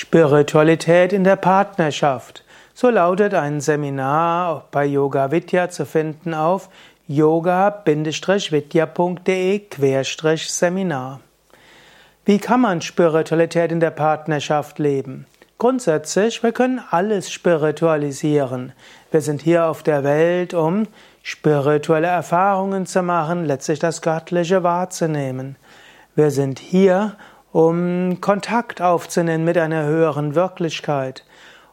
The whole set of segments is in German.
Spiritualität in der Partnerschaft. So lautet ein Seminar bei Yoga Vidya zu finden auf yoga-vidya.de-seminar. Wie kann man Spiritualität in der Partnerschaft leben? Grundsätzlich, wir können alles spiritualisieren. Wir sind hier auf der Welt, um spirituelle Erfahrungen zu machen, letztlich das Göttliche wahrzunehmen. Wir sind hier, um Kontakt aufzunehmen mit einer höheren Wirklichkeit.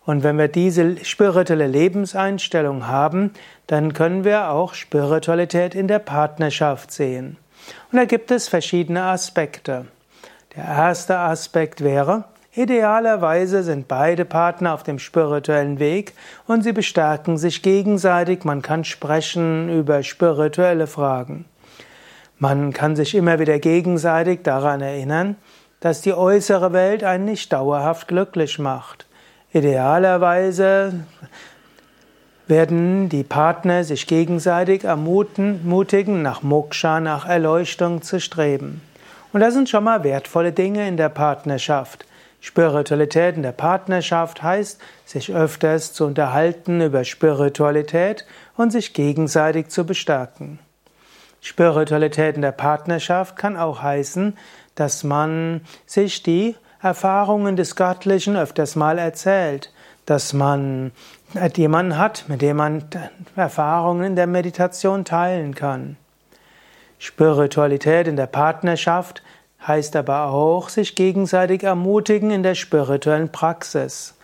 Und wenn wir diese spirituelle Lebenseinstellung haben, dann können wir auch Spiritualität in der Partnerschaft sehen. Und da gibt es verschiedene Aspekte. Der erste Aspekt wäre, idealerweise sind beide Partner auf dem spirituellen Weg und sie bestärken sich gegenseitig, man kann sprechen über spirituelle Fragen. Man kann sich immer wieder gegenseitig daran erinnern, dass die äußere Welt einen nicht dauerhaft glücklich macht. Idealerweise werden die Partner sich gegenseitig ermutigen, nach Moksha, nach Erleuchtung zu streben. Und das sind schon mal wertvolle Dinge in der Partnerschaft. Spiritualität in der Partnerschaft heißt, sich öfters zu unterhalten über Spiritualität und sich gegenseitig zu bestärken. Spiritualität in der Partnerschaft kann auch heißen, dass man sich die Erfahrungen des Göttlichen öfters mal erzählt, dass man jemanden hat, mit dem man Erfahrungen in der Meditation teilen kann. Spiritualität in der Partnerschaft heißt aber auch, sich gegenseitig ermutigen in der spirituellen Praxis.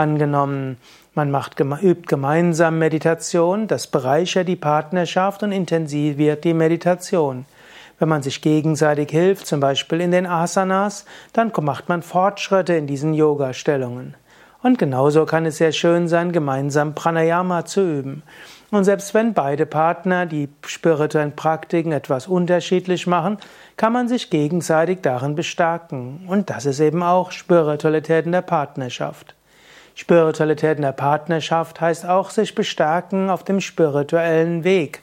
Angenommen, man macht, übt gemeinsam Meditation, das bereichert die Partnerschaft und intensiviert die Meditation. Wenn man sich gegenseitig hilft, zum Beispiel in den Asanas, dann macht man Fortschritte in diesen Yoga-Stellungen. Und genauso kann es sehr schön sein, gemeinsam Pranayama zu üben. Und selbst wenn beide Partner die spirituellen Praktiken etwas unterschiedlich machen, kann man sich gegenseitig darin bestärken. Und das ist eben auch Spiritualität in der Partnerschaft. Spiritualität in der Partnerschaft heißt auch sich bestärken auf dem spirituellen Weg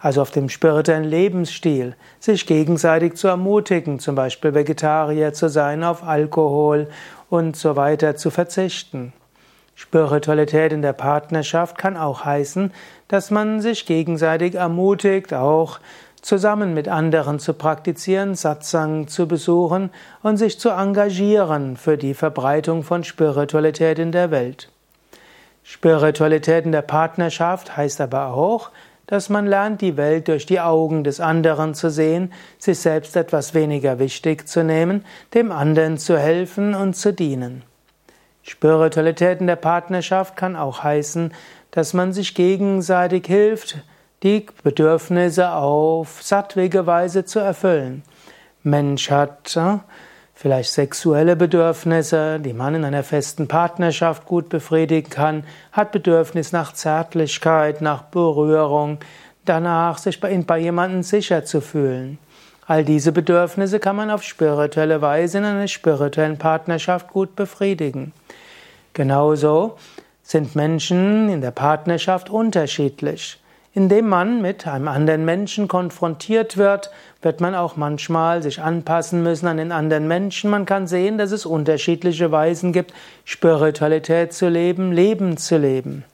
also auf dem spirituellen Lebensstil, sich gegenseitig zu ermutigen, zum Beispiel Vegetarier zu sein, auf Alkohol und so weiter zu verzichten. Spiritualität in der Partnerschaft kann auch heißen, dass man sich gegenseitig ermutigt, auch zusammen mit anderen zu praktizieren, Satsang zu besuchen und sich zu engagieren für die Verbreitung von Spiritualität in der Welt. Spiritualität in der Partnerschaft heißt aber auch, dass man lernt, die Welt durch die Augen des anderen zu sehen, sich selbst etwas weniger wichtig zu nehmen, dem anderen zu helfen und zu dienen. Spiritualität in der Partnerschaft kann auch heißen, dass man sich gegenseitig hilft, die Bedürfnisse auf sattwige Weise zu erfüllen. Mensch hat äh, vielleicht sexuelle Bedürfnisse, die man in einer festen Partnerschaft gut befriedigen kann, hat Bedürfnis nach Zärtlichkeit, nach Berührung, danach sich bei, bei jemandem sicher zu fühlen. All diese Bedürfnisse kann man auf spirituelle Weise in einer spirituellen Partnerschaft gut befriedigen. Genauso sind Menschen in der Partnerschaft unterschiedlich. Indem man mit einem anderen Menschen konfrontiert wird, wird man auch manchmal sich anpassen müssen an den anderen Menschen. Man kann sehen, dass es unterschiedliche Weisen gibt, Spiritualität zu leben, Leben zu leben.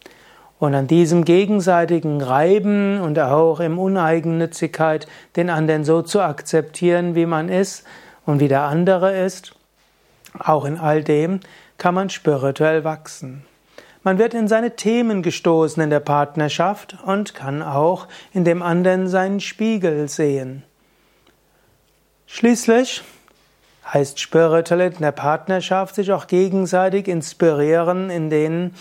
Und an diesem gegenseitigen Reiben und auch im Uneigennützigkeit den anderen so zu akzeptieren, wie man ist und wie der andere ist, auch in all dem kann man spirituell wachsen. Man wird in seine Themen gestoßen in der Partnerschaft und kann auch in dem anderen seinen Spiegel sehen. Schließlich heißt Spiritualität in der Partnerschaft sich auch gegenseitig inspirieren in den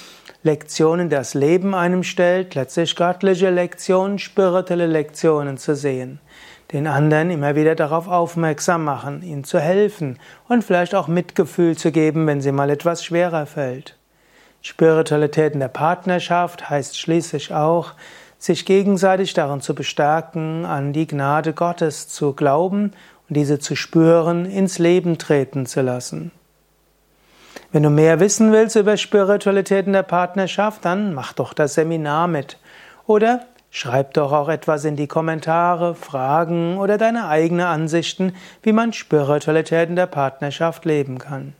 Lektionen, die das Leben einem stellt, letztlich göttliche Lektionen, spirituelle Lektionen zu sehen. Den anderen immer wieder darauf aufmerksam machen, ihnen zu helfen und vielleicht auch Mitgefühl zu geben, wenn sie mal etwas schwerer fällt. Spiritualität in der Partnerschaft heißt schließlich auch, sich gegenseitig darin zu bestärken, an die Gnade Gottes zu glauben und diese zu spüren, ins Leben treten zu lassen. Wenn du mehr wissen willst über Spiritualität in der Partnerschaft, dann mach doch das Seminar mit. Oder schreib doch auch etwas in die Kommentare, Fragen oder deine eigenen Ansichten, wie man Spiritualität in der Partnerschaft leben kann.